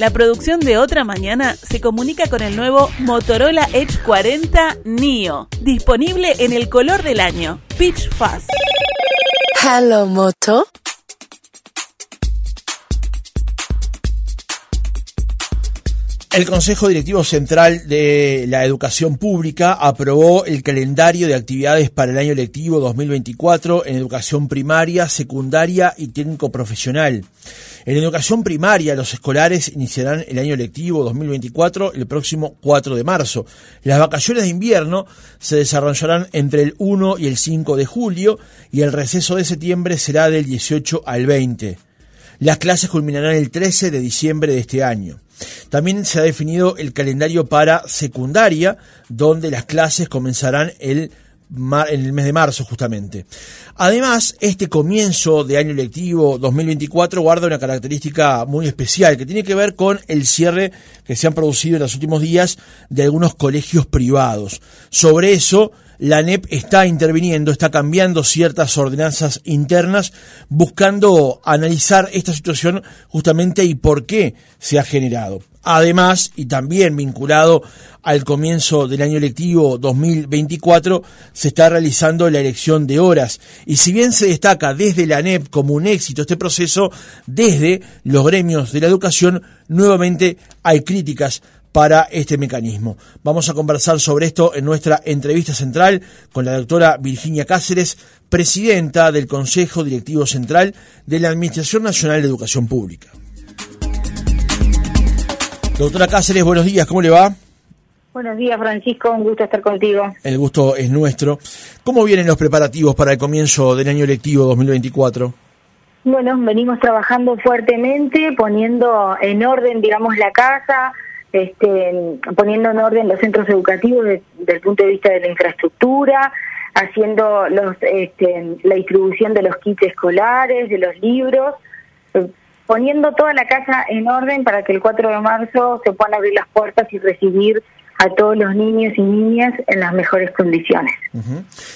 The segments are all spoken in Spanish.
La producción de Otra Mañana se comunica con el nuevo Motorola Edge 40 Neo, disponible en el color del año, Pitch Fast. Hello, Moto. El Consejo Directivo Central de la Educación Pública aprobó el calendario de actividades para el año lectivo 2024 en educación primaria, secundaria y técnico profesional. En educación primaria, los escolares iniciarán el año lectivo 2024 el próximo 4 de marzo. Las vacaciones de invierno se desarrollarán entre el 1 y el 5 de julio y el receso de septiembre será del 18 al 20. Las clases culminarán el 13 de diciembre de este año. También se ha definido el calendario para secundaria, donde las clases comenzarán el en el mes de marzo justamente. Además, este comienzo de año lectivo 2024 guarda una característica muy especial que tiene que ver con el cierre que se han producido en los últimos días de algunos colegios privados. Sobre eso, la ANEP está interviniendo, está cambiando ciertas ordenanzas internas, buscando analizar esta situación justamente y por qué se ha generado. Además, y también vinculado al comienzo del año lectivo 2024, se está realizando la elección de horas. Y si bien se destaca desde la ANEP como un éxito este proceso, desde los gremios de la educación, nuevamente hay críticas para este mecanismo. Vamos a conversar sobre esto en nuestra entrevista central con la doctora Virginia Cáceres, presidenta del Consejo Directivo Central de la Administración Nacional de Educación Pública. Doctora Cáceres, buenos días, ¿cómo le va? Buenos días, Francisco, un gusto estar contigo. El gusto es nuestro. ¿Cómo vienen los preparativos para el comienzo del año lectivo 2024? Bueno, venimos trabajando fuertemente, poniendo en orden, digamos, la casa, este, poniendo en orden los centros educativos desde el punto de vista de la infraestructura, haciendo los, este, la distribución de los kits escolares, de los libros, poniendo toda la casa en orden para que el 4 de marzo se puedan abrir las puertas y recibir a todos los niños y niñas en las mejores condiciones.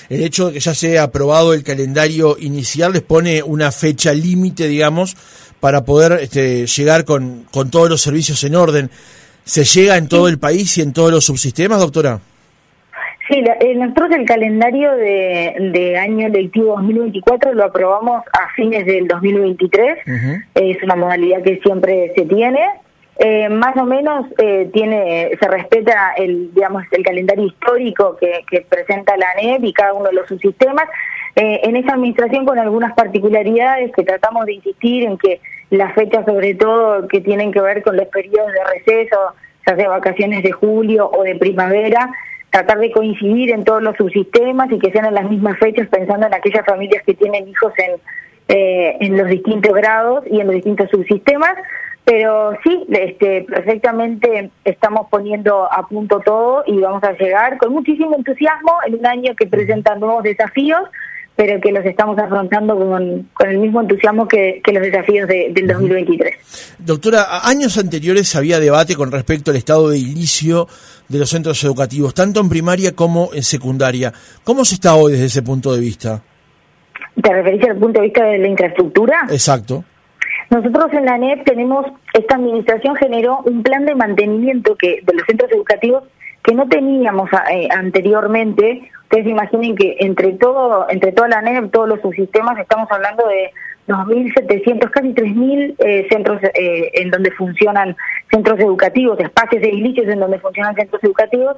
El hecho de que ya se ha aprobado el calendario inicial les pone una fecha límite, digamos, para poder este, llegar con, con todos los servicios en orden. ¿Se llega en todo el país y en todos los subsistemas, doctora? Sí, eh, nosotros el calendario de, año lectivo 2024 lo aprobamos a fines del 2023. Es una modalidad que siempre se tiene. Eh, más o menos eh, tiene se respeta el digamos el calendario histórico que, que presenta la ANEP y cada uno de los subsistemas. en esa administración con algunas particularidades que tratamos de insistir en que las fechas sobre todo que tienen que ver con los periodos de receso, ya sea vacaciones de julio o de primavera, tratar de coincidir en todos los subsistemas y que sean en las mismas fechas pensando en aquellas familias que tienen hijos en, eh, en los distintos grados y en los distintos subsistemas. Pero sí, este, perfectamente estamos poniendo a punto todo y vamos a llegar con muchísimo entusiasmo en un año que presenta nuevos desafíos, pero que los estamos afrontando con, con el mismo entusiasmo que, los desafíos de, del 2023. Doctora, años anteriores había debate con respecto al estado de inicio de los centros educativos, tanto en primaria como en secundaria. ¿Cómo se está hoy desde ese punto de vista? ¿Te referís al punto de vista de la infraestructura? Exacto. Nosotros en la NEP tenemos, esta administración generó un plan de mantenimiento que de los centros educativos que no teníamos eh, anteriormente. Ustedes imaginen que entre todo, entre toda la NEP, todos los subsistemas, estamos hablando de 2.700, casi 3.000 eh, centros eh, en donde funcionan centros educativos, espacios edilicios en donde funcionan centros educativos,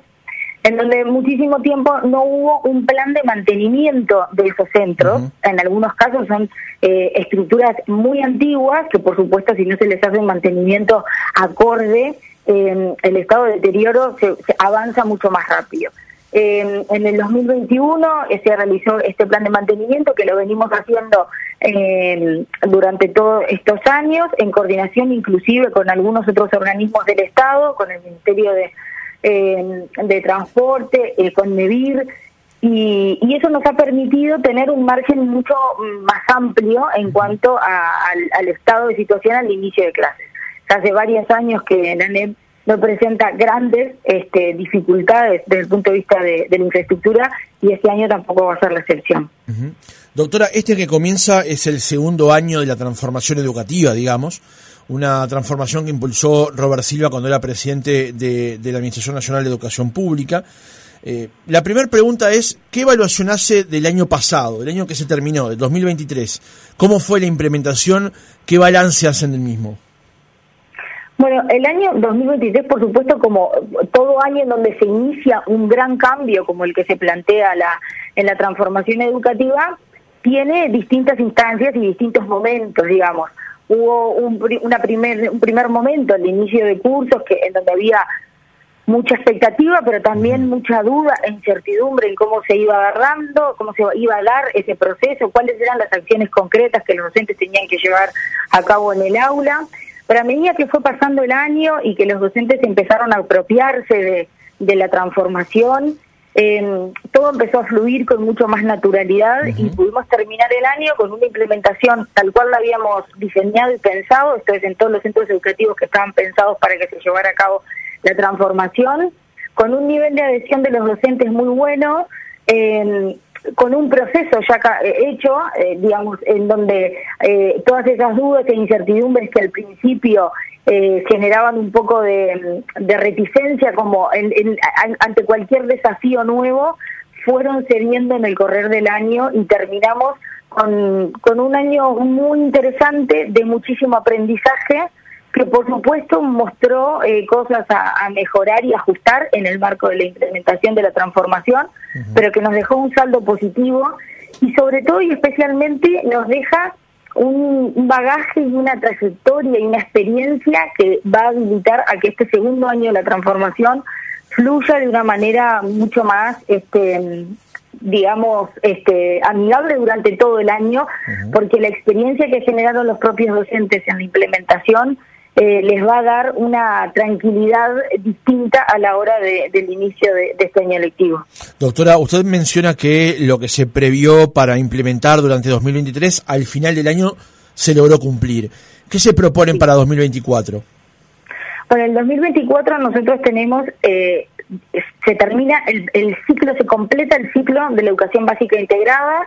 en donde muchísimo tiempo no hubo un plan de mantenimiento de esos centros. En algunos casos son estructuras muy antiguas que, por supuesto, si no se les hace un mantenimiento acorde, el estado de deterioro se, avanza mucho más rápido. en el 2021 se realizó este plan de mantenimiento que lo venimos haciendo durante todos estos años, en coordinación inclusive con algunos otros organismos del Estado, con el Ministerio de, de Transporte, eh, con MEVIR, y, y, eso nos ha permitido tener un margen mucho más amplio en cuanto al, al estado de situación al inicio de clases hace varios años que la NEP no presenta grandes este, dificultades desde el punto de vista de, la infraestructura y este año tampoco va a ser la excepción. Doctora, este que comienza es el segundo año de la transformación educativa, digamos, una transformación que impulsó Robert Silva cuando era presidente de, la Administración Nacional de Educación Pública. Eh, la primera pregunta es, ¿qué evaluación hace del año pasado, del año que se terminó, del 2023? ¿Cómo fue la implementación? ¿Qué balance hacen del mismo? Bueno, el año 2023, por supuesto, como todo año en donde se inicia un gran cambio como el que se plantea la, en la transformación educativa, tiene distintas instancias y distintos momentos, digamos. Hubo un, una primer, un primer momento, el inicio de cursos, que en donde había mucha expectativa, pero también mucha duda e incertidumbre en cómo se iba agarrando, cómo se iba a dar ese proceso, cuáles eran las acciones concretas que los docentes tenían que llevar a cabo en el aula. Pero a medida que fue pasando el año y que los docentes empezaron a apropiarse de, la transformación, eh, todo empezó a fluir con mucho más naturalidad y pudimos terminar el año con una implementación tal cual la habíamos diseñado y pensado, esto es en todos los centros educativos que estaban pensados para que se llevara a cabo la transformación, con un nivel de adhesión de los docentes muy bueno, eh, con un proceso ya eh, hecho, eh, digamos, en donde eh, todas esas dudas e incertidumbres que al principio generaban un poco de, reticencia como ante cualquier desafío nuevo, fueron cediendo en el correr del año y terminamos con, un año muy interesante de muchísimo aprendizaje que por supuesto mostró cosas a, mejorar y ajustar en el marco de la implementación de la transformación, pero que nos dejó un saldo positivo y sobre todo y especialmente nos deja un bagaje y una trayectoria y una experiencia que va a habilitar a que este segundo año de la transformación fluya de una manera mucho más este digamos este amigable durante todo el año porque la experiencia que generaron los propios docentes en la implementación eh, les va a dar una tranquilidad distinta a la hora del inicio de, este año lectivo. Doctora, usted menciona que lo que se previó para implementar durante 2023, al final del año se logró cumplir. ¿Qué se proponen para 2024? Para el 2024 nosotros tenemos, eh, se termina el, el ciclo, se completa el ciclo de la educación básica integrada,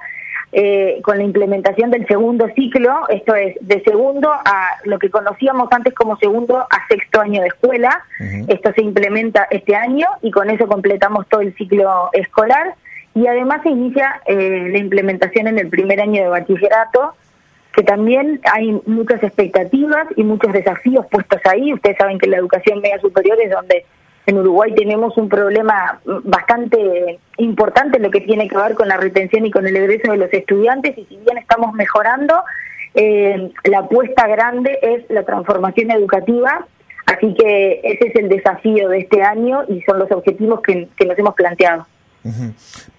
eh, con la implementación del segundo ciclo, esto es de segundo a lo que conocíamos antes como segundo a sexto año de escuela. Esto se implementa este año y con eso completamos todo el ciclo escolar. Y además se inicia eh, la implementación en el primer año de bachillerato, que también hay muchas expectativas y muchos desafíos puestos ahí. Ustedes saben que la educación media superior es donde en Uruguay tenemos un problema bastante importante en lo que tiene que ver con la retención y con el egreso de los estudiantes y si bien estamos mejorando, eh, la apuesta grande es la transformación educativa, así que ese es el desafío de este año y son los objetivos que, nos hemos planteado.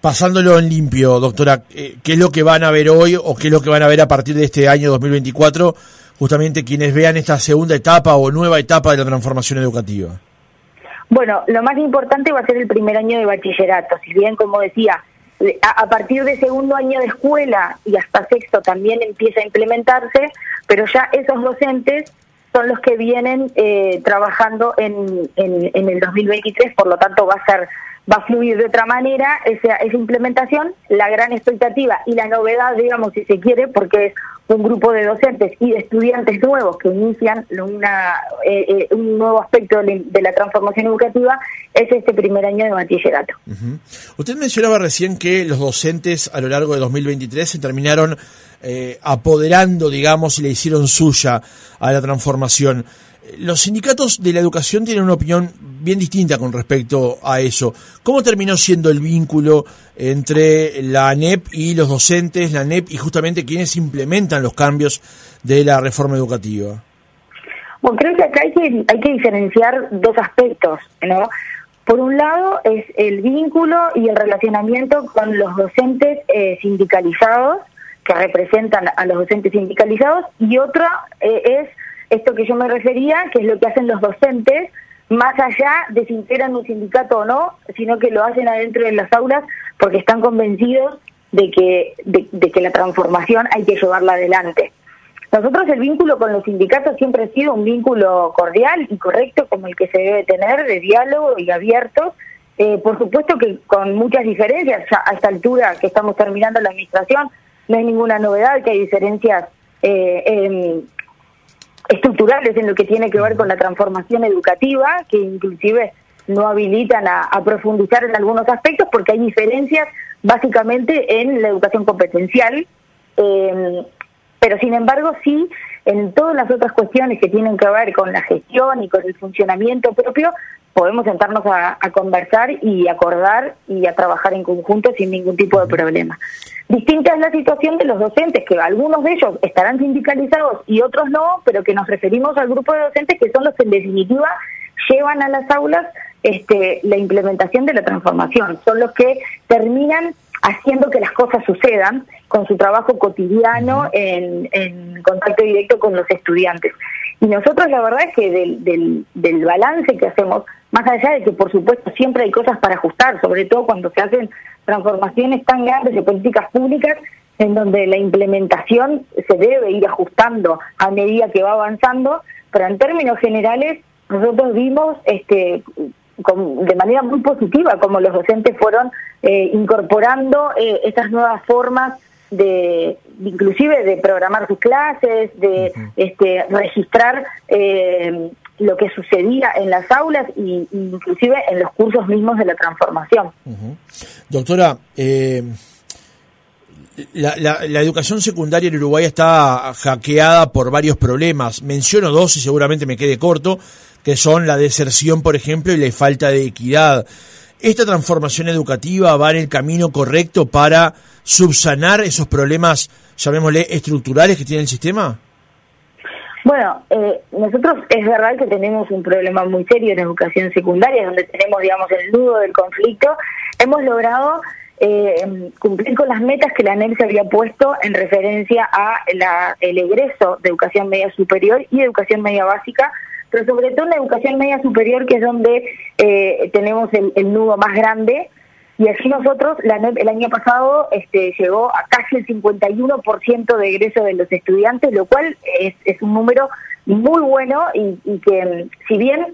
Pasándolo en limpio, doctora, eh, ¿qué es lo que van a ver hoy o qué es lo que van a ver a partir de este año 2024, justamente quienes vean esta segunda etapa o nueva etapa de la transformación educativa? Bueno, lo más importante va a ser el primer año de bachillerato, si bien, como decía, a, partir de segundo año de escuela y hasta sexto también empieza a implementarse, pero ya esos docentes son los que vienen eh, trabajando en, en, el 2023, por lo tanto va a ser va a fluir de otra manera esa, esa implementación, la gran expectativa y la novedad, digamos, si se quiere, porque es un grupo de docentes y de estudiantes nuevos que inician una, eh, eh, un nuevo aspecto de la transformación educativa, es este primer año de bachillerato. Usted mencionaba recién que los docentes a lo largo de 2023 se terminaron eh, apoderando, digamos, y le hicieron suya a la transformación. Los sindicatos de la educación tienen una opinión bien distinta con respecto a eso. ¿Cómo terminó siendo el vínculo entre la ANEP y los docentes, la ANEP y justamente quienes implementan los cambios de la reforma educativa? Bueno, creo que acá hay que, hay que diferenciar dos aspectos, ¿no? Por un lado es el vínculo y el relacionamiento con los docentes eh, sindicalizados, que representan a los docentes sindicalizados, y otra eh, es esto que yo me refería, que es lo que hacen los docentes, más allá de si integran un sindicato o no, sino que lo hacen adentro de las aulas porque están convencidos de que, de, que la transformación hay que llevarla adelante. Nosotros el vínculo con los sindicatos siempre ha sido un vínculo cordial y correcto como el que se debe tener, de diálogo y abierto. Eh, por supuesto que con muchas diferencias, a esta altura que estamos terminando la administración, no hay ninguna novedad, que hay diferencias eh, estructurales en lo que tiene que ver con la transformación educativa, que inclusive no habilitan a, profundizar en algunos aspectos porque hay diferencias básicamente en la educación competencial. Eh, pero sin embargo sí en todas las otras cuestiones que tienen que ver con la gestión y con el funcionamiento propio, podemos sentarnos a, conversar y acordar y a trabajar en conjunto sin ningún tipo de problema. Distinta es la situación de los docentes, que algunos de ellos estarán sindicalizados y otros no, pero que nos referimos al grupo de docentes que son los que en definitiva llevan a las aulas este, la implementación de la transformación, son los que terminan haciendo que las cosas sucedan con su trabajo cotidiano en, contacto directo con los estudiantes. Y nosotros la verdad es que del, del, balance que hacemos, más allá de que por supuesto siempre hay cosas para ajustar, sobre todo cuando se hacen transformaciones tan grandes de políticas públicas, en donde la implementación se debe ir ajustando a medida que va avanzando, pero en términos generales nosotros vimos este de manera muy positiva como los docentes fueron eh, incorporando eh, estas nuevas formas de, inclusive de programar sus clases, de este, registrar eh, lo que sucedía en las aulas y, inclusive en los cursos mismos de la transformación. Doctora, la, la, educación secundaria en Uruguay está hackeada por varios problemas. Menciono dos y seguramente me quede corto que son la deserción, por ejemplo, y la falta de equidad. ¿Esta transformación educativa va en el camino correcto para subsanar esos problemas, llamémosle, estructurales que tiene el sistema? Bueno, eh, nosotros es verdad que tenemos un problema muy serio en educación secundaria, donde tenemos, digamos, el nudo del conflicto. Hemos logrado eh, cumplir con las metas que la ANEL se había puesto en referencia a la, el egreso de educación media superior y educación media básica pero sobre todo en la educación media superior, que es donde eh, tenemos el, nudo más grande. Y así nosotros, la el año pasado este, llegó a casi el 51% de egreso de los estudiantes, lo cual es, es un número muy bueno y, y que, si bien,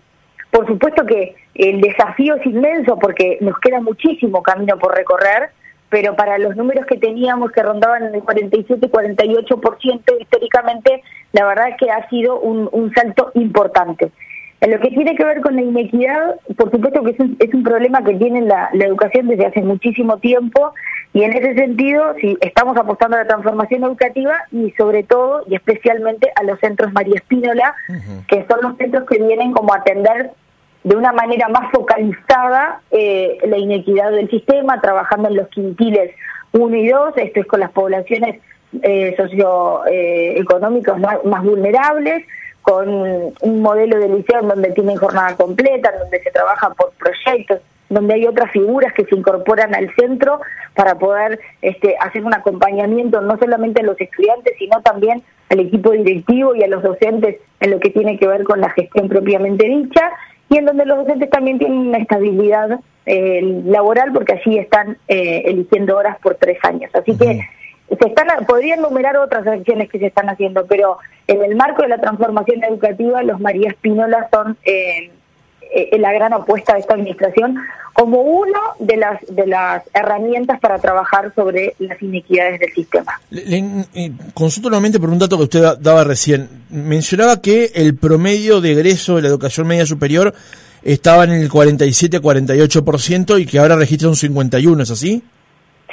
por supuesto que el desafío es inmenso porque nos queda muchísimo camino por recorrer, pero para los números que teníamos que rondaban en el 47-48% históricamente, la verdad es que ha sido un, un, salto importante. En lo que tiene que ver con la inequidad, por supuesto que es un, es un problema que tiene la, la, educación desde hace muchísimo tiempo y en ese sentido sí, estamos apostando a la transformación educativa y sobre todo y especialmente a los centros María Espínola, que son los centros que vienen como a atender de una manera más focalizada eh, la inequidad del sistema, trabajando en los quintiles 1 y 2, esto es con las poblaciones eh, socioeconómicas más, vulnerables, con un modelo de liceo en donde tienen jornada completa, donde se trabaja por proyectos, donde hay otras figuras que se incorporan al centro para poder este, hacer un acompañamiento no solamente a los estudiantes, sino también al equipo directivo y a los docentes en lo que tiene que ver con la gestión propiamente dicha y en donde los docentes también tienen una estabilidad eh, laboral porque allí están eh, eligiendo horas por tres años. Así que se están podría enumerar otras acciones que se están haciendo, pero en el marco de la transformación educativa, los María Espínola son eh, eh, la gran apuesta de esta administración como una de las de las herramientas para trabajar sobre las inequidades del sistema. Le, consulto nuevamente por un dato que usted daba recién. Mencionaba que el promedio de egreso de la educación media superior estaba en el 47-48% y que ahora registra un 51%, ¿es así?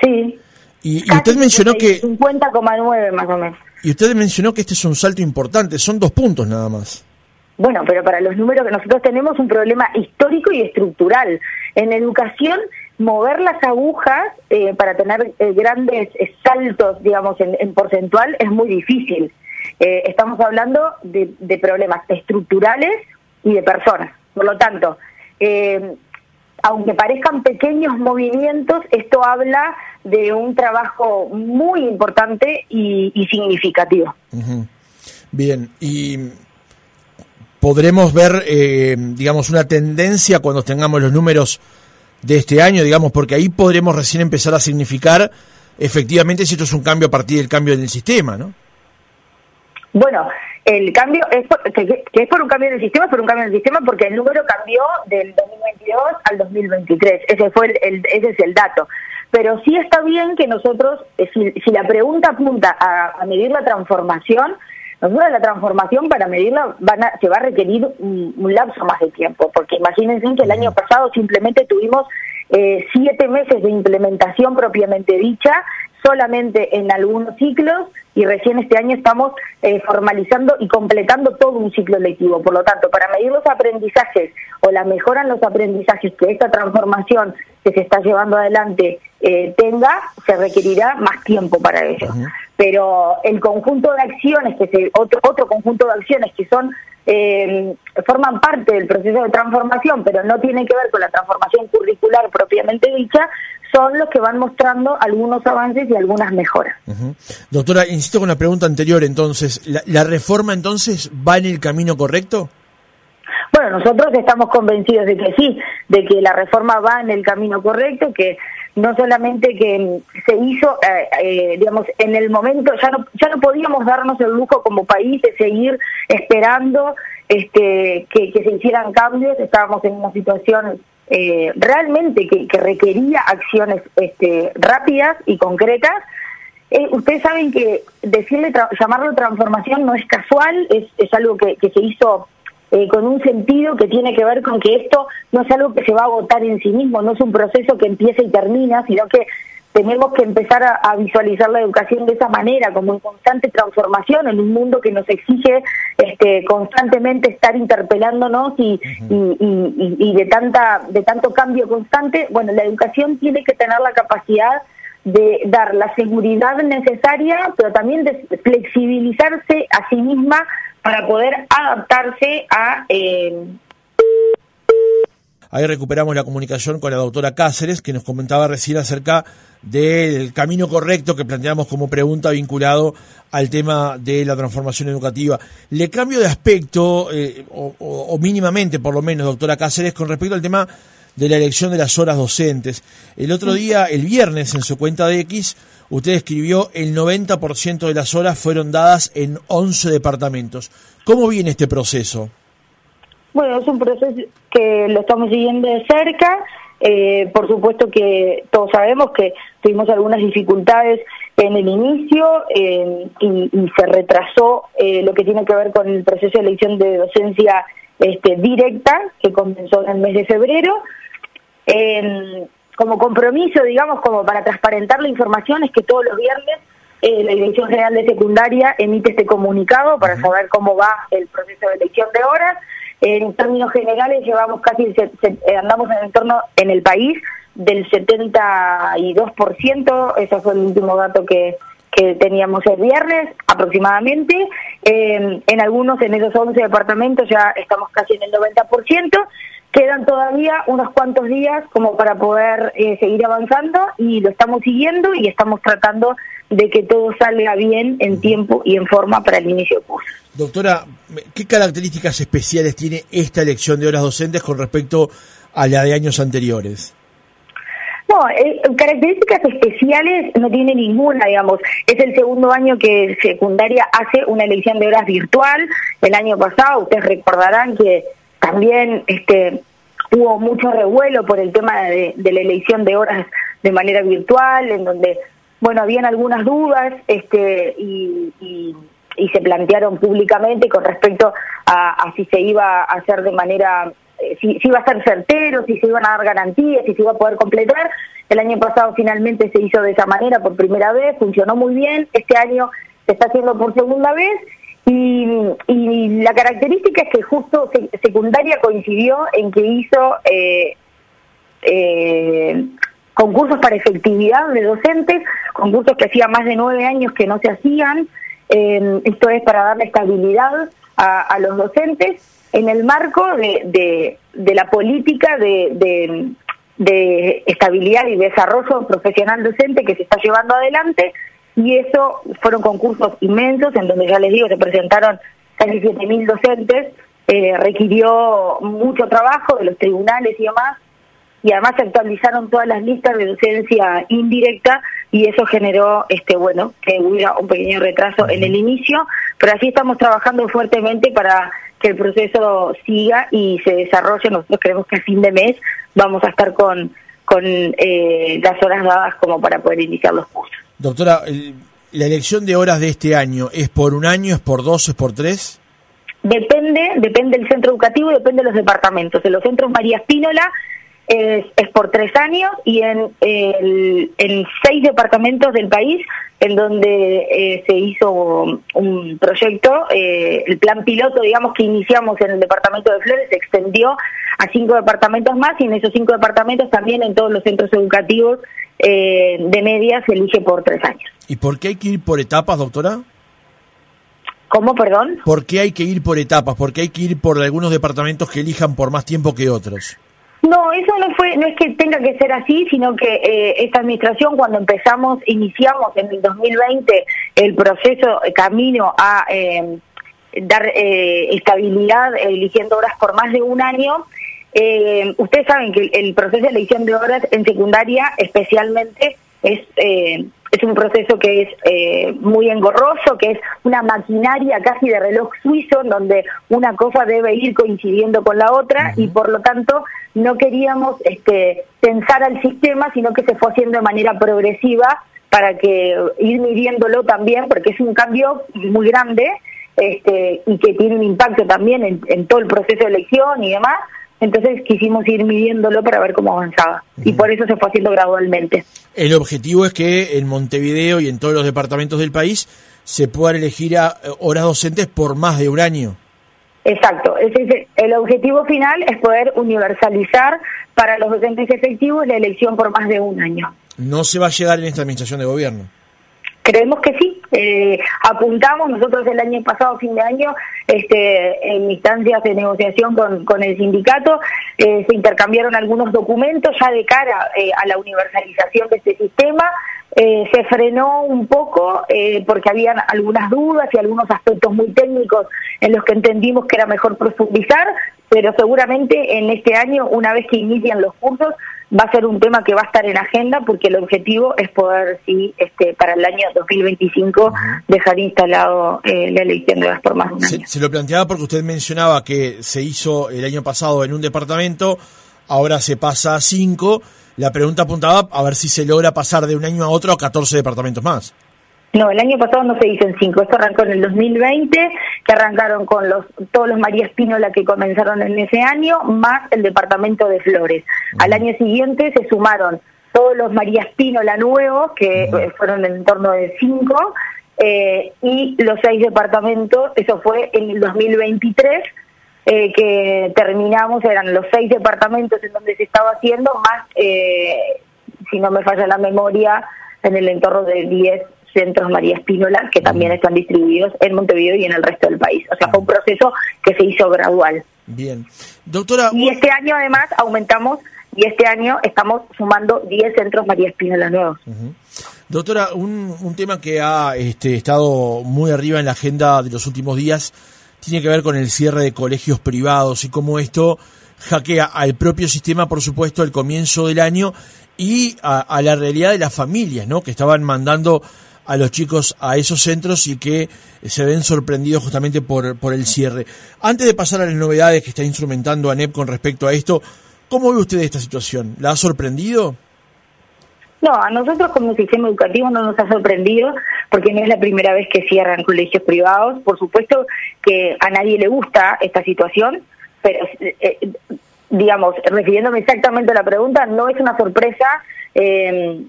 Sí. Y, y usted mencionó que... 50,9 más o menos. Y usted mencionó que este es un salto importante, son dos puntos nada más. Bueno, pero para los números que nosotros tenemos un problema histórico y estructural. En educación, mover las agujas eh, para tener eh, grandes eh, saltos, digamos, en, porcentual es muy difícil. estamos hablando de, de, problemas estructurales y de personas. Por lo tanto, aunque parezcan pequeños movimientos, esto habla de un trabajo muy importante y, significativo. Bien, y podremos ver, eh, digamos, una tendencia cuando tengamos los números de este año, digamos, porque ahí podremos recién empezar a significar efectivamente si esto es un cambio a partir del cambio del sistema, ¿no? Bueno, el cambio es por, que, es por un cambio del sistema, es por un cambio del sistema porque el número cambió del 2022 al 2023. Ese fue el, ese es el dato. Pero sí está bien que nosotros, eh, si, la pregunta apunta a, medir la transformación, nosotros la transformación para medirla van se va a requerir un, lapso más de tiempo, porque imagínense que el año pasado simplemente tuvimos eh, siete meses de implementación propiamente dicha solamente en algunos ciclos y recién este año estamos eh, formalizando y completando todo un ciclo lectivo. Por lo tanto, para medir los aprendizajes o la mejora en los aprendizajes que esta transformación que se está llevando adelante eh, tenga, se requerirá más tiempo para ello. Pero el conjunto de acciones, que se, otro, otro conjunto de acciones que son eh, forman parte del proceso de transformación, pero no tienen que ver con la transformación curricular propiamente dicha, son los que van mostrando algunos avances y algunas mejoras. Doctora, insisto con la pregunta anterior, entonces, ¿la, reforma entonces va en el camino correcto? Bueno, nosotros estamos convencidos de que sí, de que la reforma va en el camino correcto, que no solamente que se hizo, eh, eh, digamos, en el momento, ya no, ya no podíamos darnos el lujo como país de seguir esperando este, que, se hicieran cambios, estábamos en una situación eh, realmente que, requería acciones este, rápidas y concretas. Eh, ustedes saben que decirle llamarlo transformación no es casual, es, es algo que, que se hizo eh, con un sentido que tiene que ver con que esto no es algo que se va a agotar en sí mismo, no es un proceso que empieza y termina, sino que tenemos que empezar a, visualizar la educación de esa manera, como en constante transformación en un mundo que nos exige este, constantemente estar interpelándonos y, y, de tanta de tanto cambio constante. Bueno, la educación tiene que tener la capacidad de dar la seguridad necesaria, pero también de flexibilizarse a sí misma para poder adaptarse a eh, Ahí recuperamos la comunicación con la doctora Cáceres, que nos comentaba recién acerca del camino correcto que planteamos como pregunta vinculado al tema de la transformación educativa. Le cambio de aspecto, eh, o, mínimamente por lo menos, doctora Cáceres, con respecto al tema de la elección de las horas docentes. El otro día, el viernes, en su cuenta de X, usted escribió el 90% de las horas fueron dadas en 11 departamentos. ¿Cómo viene este proceso? Bueno, es un proceso que lo estamos siguiendo de cerca. Eh, por supuesto que todos sabemos que tuvimos algunas dificultades en el inicio eh, y, se retrasó eh, lo que tiene que ver con el proceso de elección de docencia este, directa que comenzó en el mes de febrero. Como compromiso, digamos, como para transparentar la información, es que todos los viernes la Dirección General de Secundaria emite este comunicado para saber cómo va el proceso de elección de horas en términos generales llevamos casi, eh, andamos en el entorno en el país del 72%, ese fue el último dato que, que teníamos el viernes aproximadamente. Eh, en algunos, en esos 11 departamentos ya estamos casi en el 90%. Quedan todavía unos cuantos días como para poder eh, seguir avanzando y lo estamos siguiendo y estamos tratando de que todo salga bien en tiempo y en forma para el inicio del curso. Doctora, ¿qué características especiales tiene esta elección de horas docentes con respecto a la de años anteriores? No, eh, características especiales no tiene ninguna, digamos. Es el segundo año que secundaria hace una elección de horas virtual. El año pasado, ustedes recordarán que también este, hubo mucho revuelo por el tema de, la elección de horas de manera virtual, en donde, bueno, habían algunas dudas este, y, se plantearon públicamente con respecto a, si se iba a hacer de manera, eh, si, si, iba a ser certero, si se iban a dar garantías, si se iba a poder completar. El año pasado finalmente se hizo de esa manera por primera vez, funcionó muy bien, este año se está haciendo por segunda vez y, la característica es que justo secundaria coincidió en que hizo eh, eh, concursos para efectividad de docentes, concursos que hacía más de nueve años que no se hacían. Eh, esto es para darle estabilidad a, los docentes en el marco de, de, la política de, de estabilidad y desarrollo profesional docente que se está llevando adelante y eso fueron concursos inmensos en donde ya les digo se presentaron casi 7.000 docentes, eh, requirió mucho trabajo de los tribunales y demás, y además se actualizaron todas las listas de docencia indirecta y eso generó, este bueno, que hubiera un pequeño retraso en el inicio, pero así estamos trabajando fuertemente para que el proceso siga y se desarrolle. Nosotros creemos que a fin de mes vamos a estar con, con eh, las horas dadas como para poder iniciar los cursos. Doctora, ¿la elección de horas de este año es por un año, es por dos, es por tres? Depende, depende del centro educativo y depende de los departamentos. En los centros María Espínola es, es por tres años y en, el, en seis departamentos del país en donde eh, se hizo un proyecto, eh, el plan piloto, digamos, que iniciamos en el departamento de Flores, se extendió a cinco departamentos más y en esos cinco departamentos también en todos los centros educativos eh, de media se elige por tres años. ¿Y por qué hay que ir por etapas, doctora? ¿Cómo, perdón? ¿Por qué hay que ir por etapas? ¿Por qué hay que ir por algunos departamentos que elijan por más tiempo que otros? No, eso no fue, no es que tenga que ser así, sino que eh, esta administración cuando empezamos, iniciamos en el 2020 el proceso eh, camino a eh, dar estabilidad eligiendo horas por más de un año. ustedes saben que el proceso de elección de horas en secundaria, especialmente, es es un proceso que es eh, muy engorroso, que es una maquinaria casi de reloj suizo, en donde una cosa debe ir coincidiendo con la otra y por lo tanto no queríamos este, pensar al sistema, sino que se fue haciendo de manera progresiva para que ir midiéndolo también, porque es un cambio muy grande este, y que tiene un impacto también en, en todo el proceso de elección y demás. Entonces quisimos ir midiéndolo para ver cómo avanzaba y por eso se fue haciendo gradualmente. El objetivo es que en Montevideo y en todos los departamentos del país se puedan elegir a eh, horas docentes por más de un año. Exacto, el objetivo final es poder universalizar para los docentes efectivos la elección por más de un año. No se va a llegar en esta administración de gobierno. Creemos que sí. Eh, apuntamos nosotros el año pasado, fin de año, este, en instancias de negociación con, el sindicato, eh, se intercambiaron algunos documentos ya de cara eh, a la universalización de este sistema. Se frenó un poco porque habían algunas dudas y algunos aspectos muy técnicos en los que entendimos que era mejor profundizar, pero seguramente en este año, una vez que inician los cursos, va a ser un tema que va a estar en agenda porque el objetivo es poder, sí, este, para el año 2025 dejar instalado eh, la elección de de un año. Se, lo planteaba porque usted mencionaba que se hizo el año pasado en un departamento, ahora se pasa a cinco. La pregunta apuntaba a ver si se logra pasar de un año a otro a 14 departamentos más. No, el año pasado no se hizo en cinco, esto arrancó en el 2020, que arrancaron con los todos los María Espínola que comenzaron en ese año, más el departamento de Flores. Al año siguiente se sumaron todos los María Espínola nuevos, que eh, fueron en torno de cinco, eh, y los seis departamentos, eso fue en el 2023, eh, que terminamos, eran los seis departamentos en donde se estaba haciendo, más, si no me falla la memoria, en el entorno de 10 centros María Espínola, que también están distribuidos en Montevideo y en el resto del país. O sea, fue un proceso que se hizo gradual. Bien. Doctora. Y este año además aumentamos y este año estamos sumando 10 centros María Espínola nuevos. Doctora, un, un, tema que ha este, estado muy arriba en la agenda de los últimos días tiene que ver con el cierre de colegios privados y cómo esto hackea al propio sistema, por supuesto, al comienzo del año y a, a la realidad de las familias, ¿no? Que estaban mandando a los chicos a esos centros y que se ven sorprendidos justamente por, por el cierre. Antes de pasar a las novedades que está instrumentando ANEP con respecto a esto, ¿cómo ve usted esta situación? ¿La ha sorprendido? No, a nosotros como sistema educativo no nos ha sorprendido porque no es la primera vez que cierran colegios privados. Por supuesto que a nadie le gusta esta situación, pero eh, digamos, refiriéndome exactamente a la pregunta, no es una sorpresa. Eh,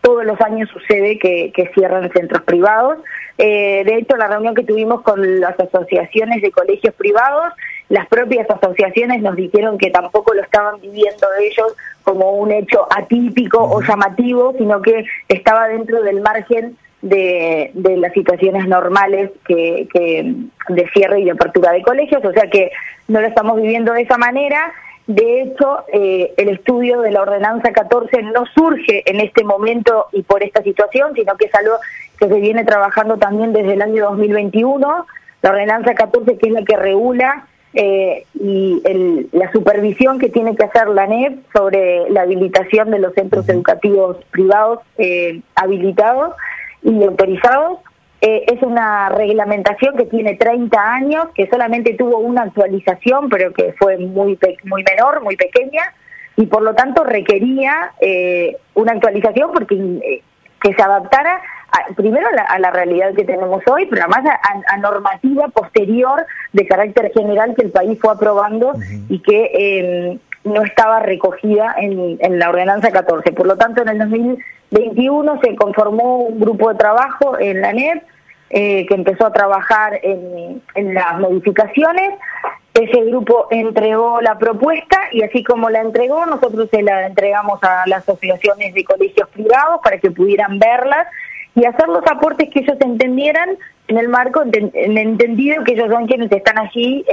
todos los años sucede que, cierran centros privados. Eh, de hecho, la reunión que tuvimos con las asociaciones de colegios privados, las propias asociaciones nos dijeron que tampoco lo estaban viviendo ellos como un hecho atípico o llamativo, sino que estaba dentro del margen de, las situaciones normales que, que de cierre y de apertura de colegios, o sea que no lo estamos viviendo de esa manera de hecho, eh, el estudio de la ordenanza 14 no surge en este momento y por esta situación, sino que es algo que se viene trabajando también desde el año 2021. La ordenanza 14 que es la que regula eh, y la supervisión que tiene que hacer la NEP sobre la habilitación de los centros educativos privados eh, habilitados y autorizados. Eh, es una reglamentación que tiene 30 años, que solamente tuvo una actualización, pero que fue muy, muy menor, muy pequeña, y por lo tanto requería eh, una actualización porque eh, que se adaptara primero a la, realidad que tenemos hoy, pero además a, normativa posterior de carácter general que el país fue aprobando y que no estaba recogida en, en la ordenanza 14. Por lo tanto, en el 2021 se conformó un grupo de trabajo en la NEP eh, que empezó a trabajar en, en las modificaciones. Ese grupo entregó la propuesta y así como la entregó, nosotros se la entregamos a las asociaciones de colegios privados para que pudieran verlas y hacer los aportes que ellos entendieran en el marco, en entendido que ellos son quienes están allí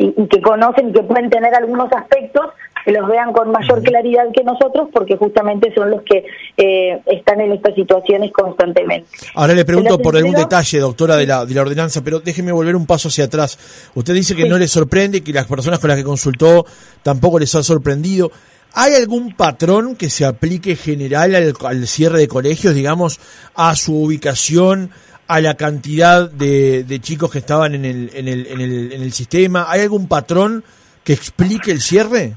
y, y, que conocen y que pueden tener algunos aspectos que los vean con mayor claridad que nosotros, porque justamente son los que eh, están en estas situaciones constantemente. Ahora le pregunto por algún detalle, doctora, de la, de la ordenanza, pero déjeme volver un paso hacia atrás. Usted dice que no le sorprende y que las personas con las que consultó tampoco les ha sorprendido. ¿Hay algún patrón que se aplique general al, al cierre de colegios, digamos, a su ubicación? A la cantidad de, de chicos que estaban en el, en, el, en, el, en el sistema? ¿Hay algún patrón que explique el cierre?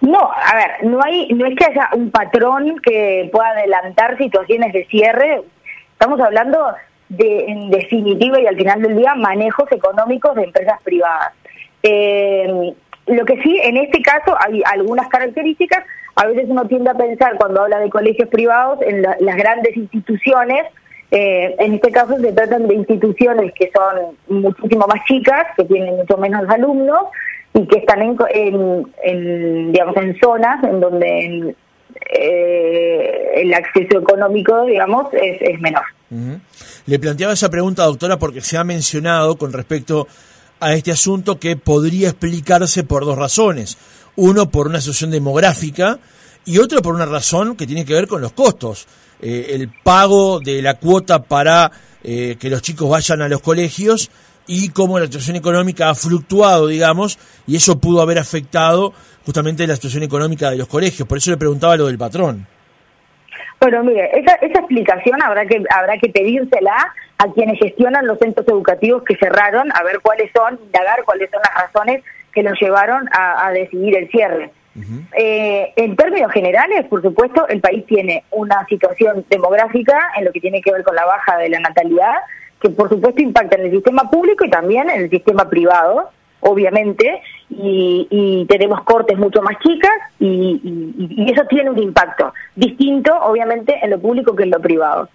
No, a ver, no hay, no es que haya un patrón que pueda adelantar situaciones de cierre. Estamos hablando de, en definitiva y al final del día, manejos económicos de empresas privadas. Eh, lo que sí, en este caso hay algunas características. A veces uno tiende a pensar cuando habla de colegios privados en las grandes instituciones. Eh, en este caso se tratan de instituciones que son muchísimo más chicas, que tienen mucho menos alumnos y que están en, en, digamos en zonas en donde eh, el acceso económico digamos es, es menor. Le planteaba esa pregunta, doctora, porque se ha mencionado con respecto a este asunto que podría explicarse por dos razones. Uno, por una situación demográfica y otro, por una razón que tiene que ver con los costos. Eh, el pago de la cuota para eh, que los chicos vayan a los colegios y cómo la situación económica ha fluctuado, digamos, y eso pudo haber afectado justamente la situación económica de los colegios. Por eso le preguntaba lo del patrón. Bueno, mire, esa, esa explicación habrá que habrá que pedírsela a quienes gestionan los centros educativos que cerraron, a ver cuáles son, indagar cuáles son las razones que los llevaron a, decidir el cierre. Eh, en términos generales, por supuesto, el país tiene una situación demográfica en lo que tiene que ver con la baja de la natalidad, que por supuesto impacta en el sistema público y también en el sistema privado, obviamente, y, tenemos cortes mucho más chicas y, eso tiene un impacto distinto, obviamente, en lo público que en lo privado.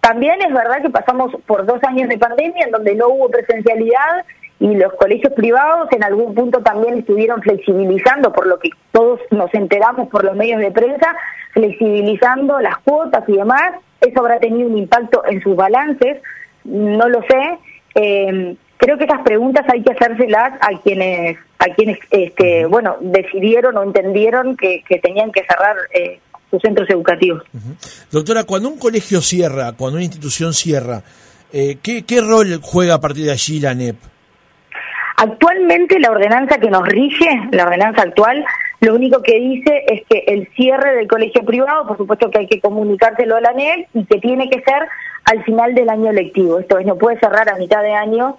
También es verdad que pasamos por dos años de pandemia en donde no hubo presencialidad y los colegios privados en algún punto también estuvieron flexibilizando, por lo que todos nos enteramos por los medios de prensa, flexibilizando las cuotas y demás. Eso habrá tenido un impacto en sus balances, no lo sé. Eh, creo que esas preguntas hay que hacérselas a quienes, a quienes, este, bueno, decidieron o entendieron que, tenían que cerrar eh, sus centros educativos. Doctora, cuando un colegio cierra, cuando una institución cierra, eh, ¿qué, ¿qué rol juega a partir de allí la NEP? Actualmente la ordenanza que nos rige, la ordenanza actual, lo único que dice es que el cierre del colegio privado, por supuesto que hay que comunicárselo a la NEP y que tiene que ser al final del año lectivo. Esto es, no puede cerrar a mitad de año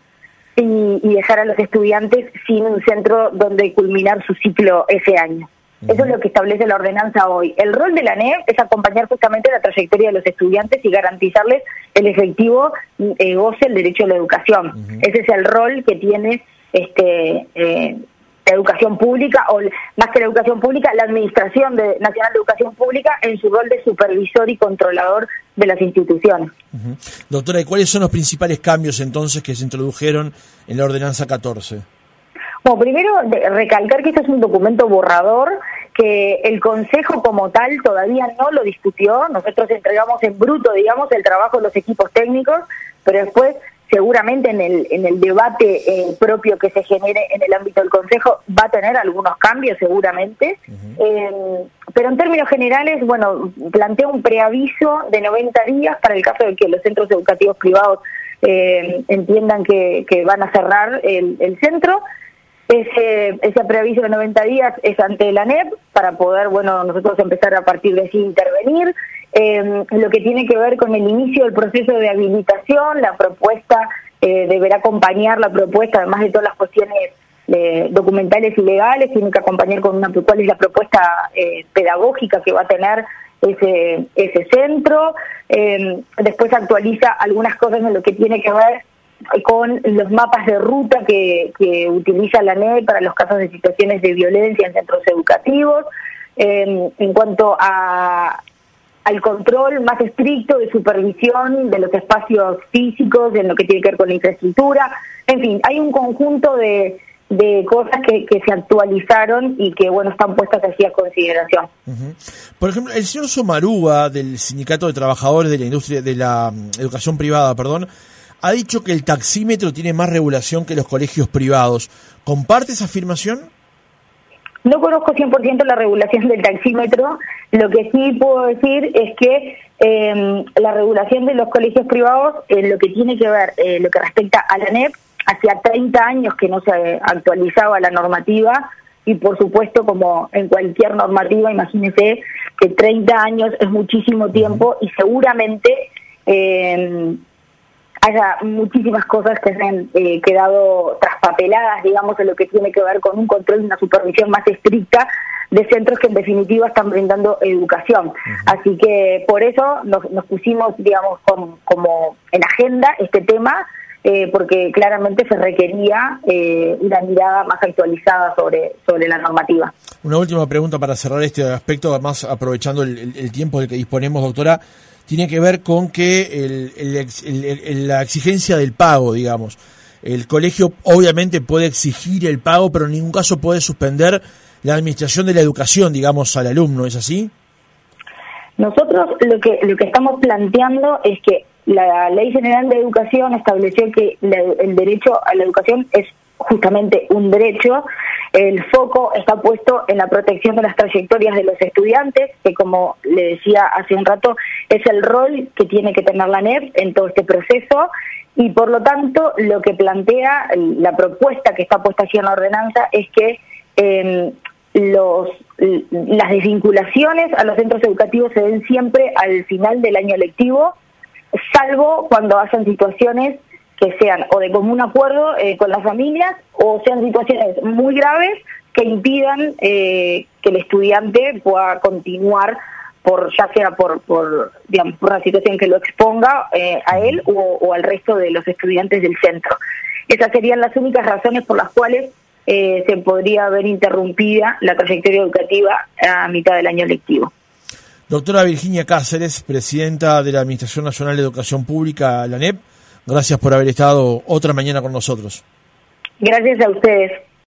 y, dejar a los estudiantes sin un centro donde culminar su ciclo ese año. Eso es lo que establece la ordenanza hoy. El rol de la NEP es acompañar justamente la trayectoria de los estudiantes y garantizarles el efectivo eh, goce el derecho a la educación. Ese es el rol que tiene este eh, la educación pública, o más que la educación pública, la Administración de, Nacional de Educación Pública en su rol de supervisor y controlador de las instituciones. Doctora, ¿y cuáles son los principales cambios entonces que se introdujeron en la Ordenanza 14? Bueno, primero recalcar que este es un documento borrador que el Consejo como tal todavía no lo discutió. Nosotros entregamos en bruto, digamos, el trabajo de los equipos técnicos, pero después seguramente en el, en el debate eh, propio que se genere en el ámbito del Consejo va a tener algunos cambios seguramente, eh, pero en términos generales, bueno, plantea un preaviso de 90 días para el caso de que los centros educativos privados eh, entiendan que, que, van a cerrar el, el centro. Ese, ese preaviso de 90 días es ante la NEP para poder, bueno, nosotros empezar a partir de sí intervenir. Eh, lo que tiene que ver con el inicio del proceso de habilitación, la propuesta eh, deberá acompañar la propuesta, además de todas las cuestiones eh, documentales y legales, tiene que acompañar con una cuál es la propuesta eh, pedagógica que va a tener ese, ese centro. después actualiza algunas cosas en lo que tiene que ver con los mapas de ruta que, que utiliza la NE para los casos de situaciones de violencia en centros educativos. en cuanto a, al control más estricto de supervisión de los espacios físicos, en lo que tiene que ver con la infraestructura. En fin, hay un conjunto de, de cosas que, que, se actualizaron y que bueno están puestas así a consideración. Por ejemplo, el señor Somarúa del Sindicato de Trabajadores de la Industria de la mm, Educación Privada, perdón, ha dicho que el taxímetro tiene más regulación que los colegios privados. ¿Comparte esa afirmación? No conozco 100% la regulación del taxímetro, lo que sí puedo decir es que em, la regulación de los colegios privados, en lo que tiene que ver, eh, lo que respecta a la NEP, hacía 30 años que no se actualizaba la normativa y por supuesto como en cualquier normativa, imagínese que 30 años es muchísimo tiempo y seguramente eh, haya muchísimas cosas que se han eh, quedado traspapeladas, digamos, en lo que tiene que ver con un control y una supervisión más estricta de centros que en definitiva están brindando educación. Así que por eso nos, pusimos, digamos, como en agenda este tema, eh, porque claramente se requería eh, una mirada más actualizada sobre, sobre la normativa. Una última pregunta para cerrar este aspecto, además aprovechando el tiempo del que disponemos, doctora tiene que ver con que la exigencia del pago, digamos. El colegio obviamente puede exigir el pago, pero en ningún caso puede suspender la administración de la educación, digamos, al alumno, ¿es así? Nosotros lo que, lo que estamos planteando es que la Ley General de Educación estableció que el derecho a la educación es justamente un derecho. El foco está puesto en la protección de las trayectorias de los estudiantes, que como le decía hace un rato, es el rol que tiene que tener la NEP en todo este proceso. Y por lo tanto lo que plantea la propuesta que está puesta aquí en la ordenanza es que em, las desvinculaciones a los centros educativos se den siempre al final del año lectivo, salvo cuando hacen situaciones que sean o de común acuerdo eh, con las familias o sean situaciones muy graves que impidan eh, que el estudiante pueda continuar por ya sea por por digamos por una situación que lo exponga eh, a él o, al resto de los estudiantes del centro. Esas serían las únicas razones por las cuales se podría haber interrumpida la trayectoria educativa a mitad del año lectivo. Doctora Virginia Cáceres, presidenta de la Administración Nacional de Educación Pública, la NEP, Gracias por haber estado otra mañana con nosotros. Gracias a ustedes.